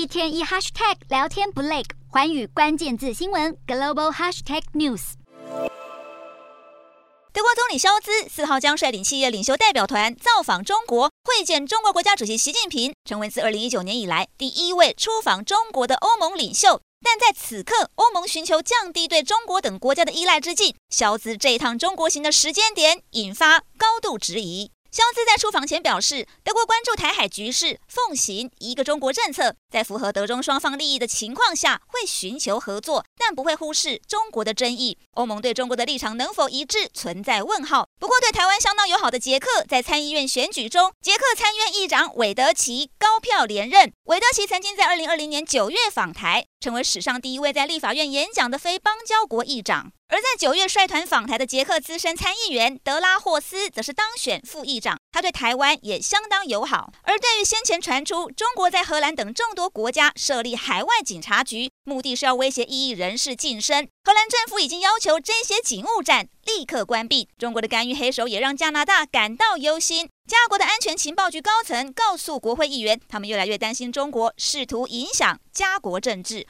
一天一 hashtag 聊天不累，寰宇关键字新闻 global hashtag news。德国总理肖兹四号将率领企业领袖代表团造访中国，会见中国国家主席习近平，成为自二零一九年以来第一位出访中国的欧盟领袖。但在此刻，欧盟寻求降低对中国等国家的依赖之际，肖兹这一趟中国行的时间点引发高度质疑。肖兹在出访前表示，德国关注台海局势，奉行一个中国政策，在符合德中双方利益的情况下，会寻求合作，但不会忽视中国的争议。欧盟对中国的立场能否一致存在问号。不过，对台湾相当友好的捷克，在参议院选举中，捷克参议院议长韦德奇高票连任。韦德奇曾经在二零二零年九月访台，成为史上第一位在立法院演讲的非邦交国议长。而在九月率团访台的捷克资深参议员德拉霍斯，则是当选副议长。他对台湾也相当友好。而对于先前传出中国在荷兰等众多国家设立海外警察局，目的是要威胁异议人士晋升，荷兰政府已经要求这些警务站立刻关闭。中国的干预黑手也让加拿大感到忧心。加国的安全情报局高层告诉国会议员，他们越来越担心中国试图影响加国政治。